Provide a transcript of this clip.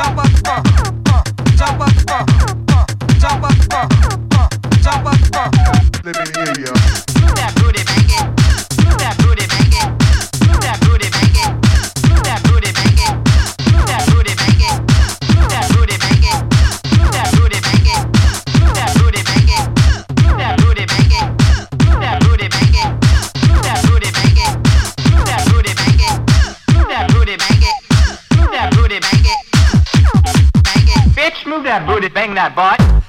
jump up, jump up, jump up, jump up. That booty, bang that boy.